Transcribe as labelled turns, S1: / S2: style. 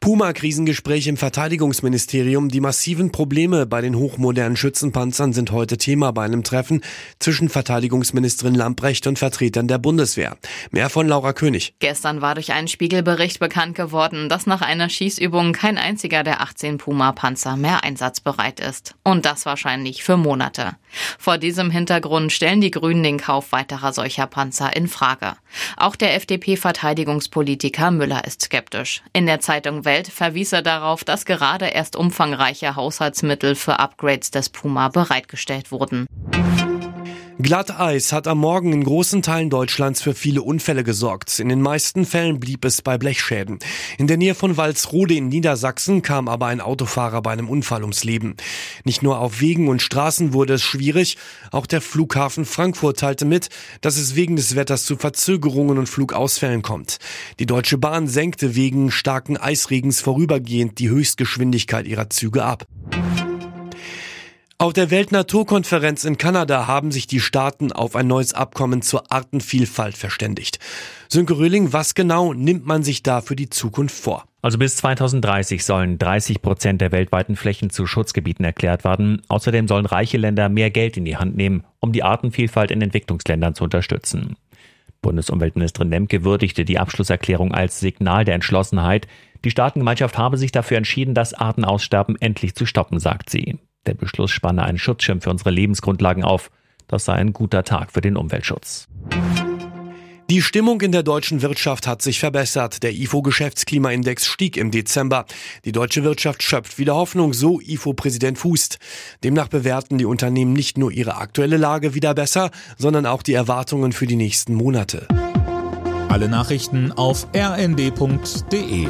S1: Puma-Krisengespräch im Verteidigungsministerium. Die massiven Probleme bei den hochmodernen Schützenpanzern sind heute Thema bei einem Treffen zwischen Verteidigungsministerin Lamprecht und Vertretern der Bundeswehr. Mehr von Laura König.
S2: Gestern war durch einen Spiegelbericht bekannt geworden, dass nach einer Schießübung kein einziger der 18 Puma-Panzer mehr einsatzbereit ist. Und das wahrscheinlich für Monate. Vor diesem Hintergrund stellen die Grünen den Kauf weiterer solcher Panzer in Frage. Auch der FDP-Verteidigungspolitiker Müller ist skeptisch. In der Zeitung Welt verwies er darauf, dass gerade erst umfangreiche Haushaltsmittel für Upgrades des Puma bereitgestellt wurden.
S1: Glatteis hat am Morgen in großen Teilen Deutschlands für viele Unfälle gesorgt. In den meisten Fällen blieb es bei Blechschäden. In der Nähe von Walsrode in Niedersachsen kam aber ein Autofahrer bei einem Unfall ums Leben. Nicht nur auf Wegen und Straßen wurde es schwierig, auch der Flughafen Frankfurt teilte mit, dass es wegen des Wetters zu Verzögerungen und Flugausfällen kommt. Die Deutsche Bahn senkte wegen starken Eisregens vorübergehend die Höchstgeschwindigkeit ihrer Züge ab. Auf der Weltnaturkonferenz in Kanada haben sich die Staaten auf ein neues Abkommen zur Artenvielfalt verständigt. Sönke Röhling, was genau nimmt man sich da für die Zukunft vor?
S3: Also bis 2030 sollen 30 Prozent der weltweiten Flächen zu Schutzgebieten erklärt werden. Außerdem sollen reiche Länder mehr Geld in die Hand nehmen, um die Artenvielfalt in Entwicklungsländern zu unterstützen. Bundesumweltministerin Lemke würdigte die Abschlusserklärung als Signal der Entschlossenheit. Die Staatengemeinschaft habe sich dafür entschieden, das Artenaussterben endlich zu stoppen, sagt sie. Der Beschluss spanne einen Schutzschirm für unsere Lebensgrundlagen auf. Das sei ein guter Tag für den Umweltschutz.
S1: Die Stimmung in der deutschen Wirtschaft hat sich verbessert. Der IFO-Geschäftsklimaindex stieg im Dezember. Die deutsche Wirtschaft schöpft wieder Hoffnung, so IFO-Präsident Fußt. Demnach bewerten die Unternehmen nicht nur ihre aktuelle Lage wieder besser, sondern auch die Erwartungen für die nächsten Monate.
S4: Alle Nachrichten auf rnd.de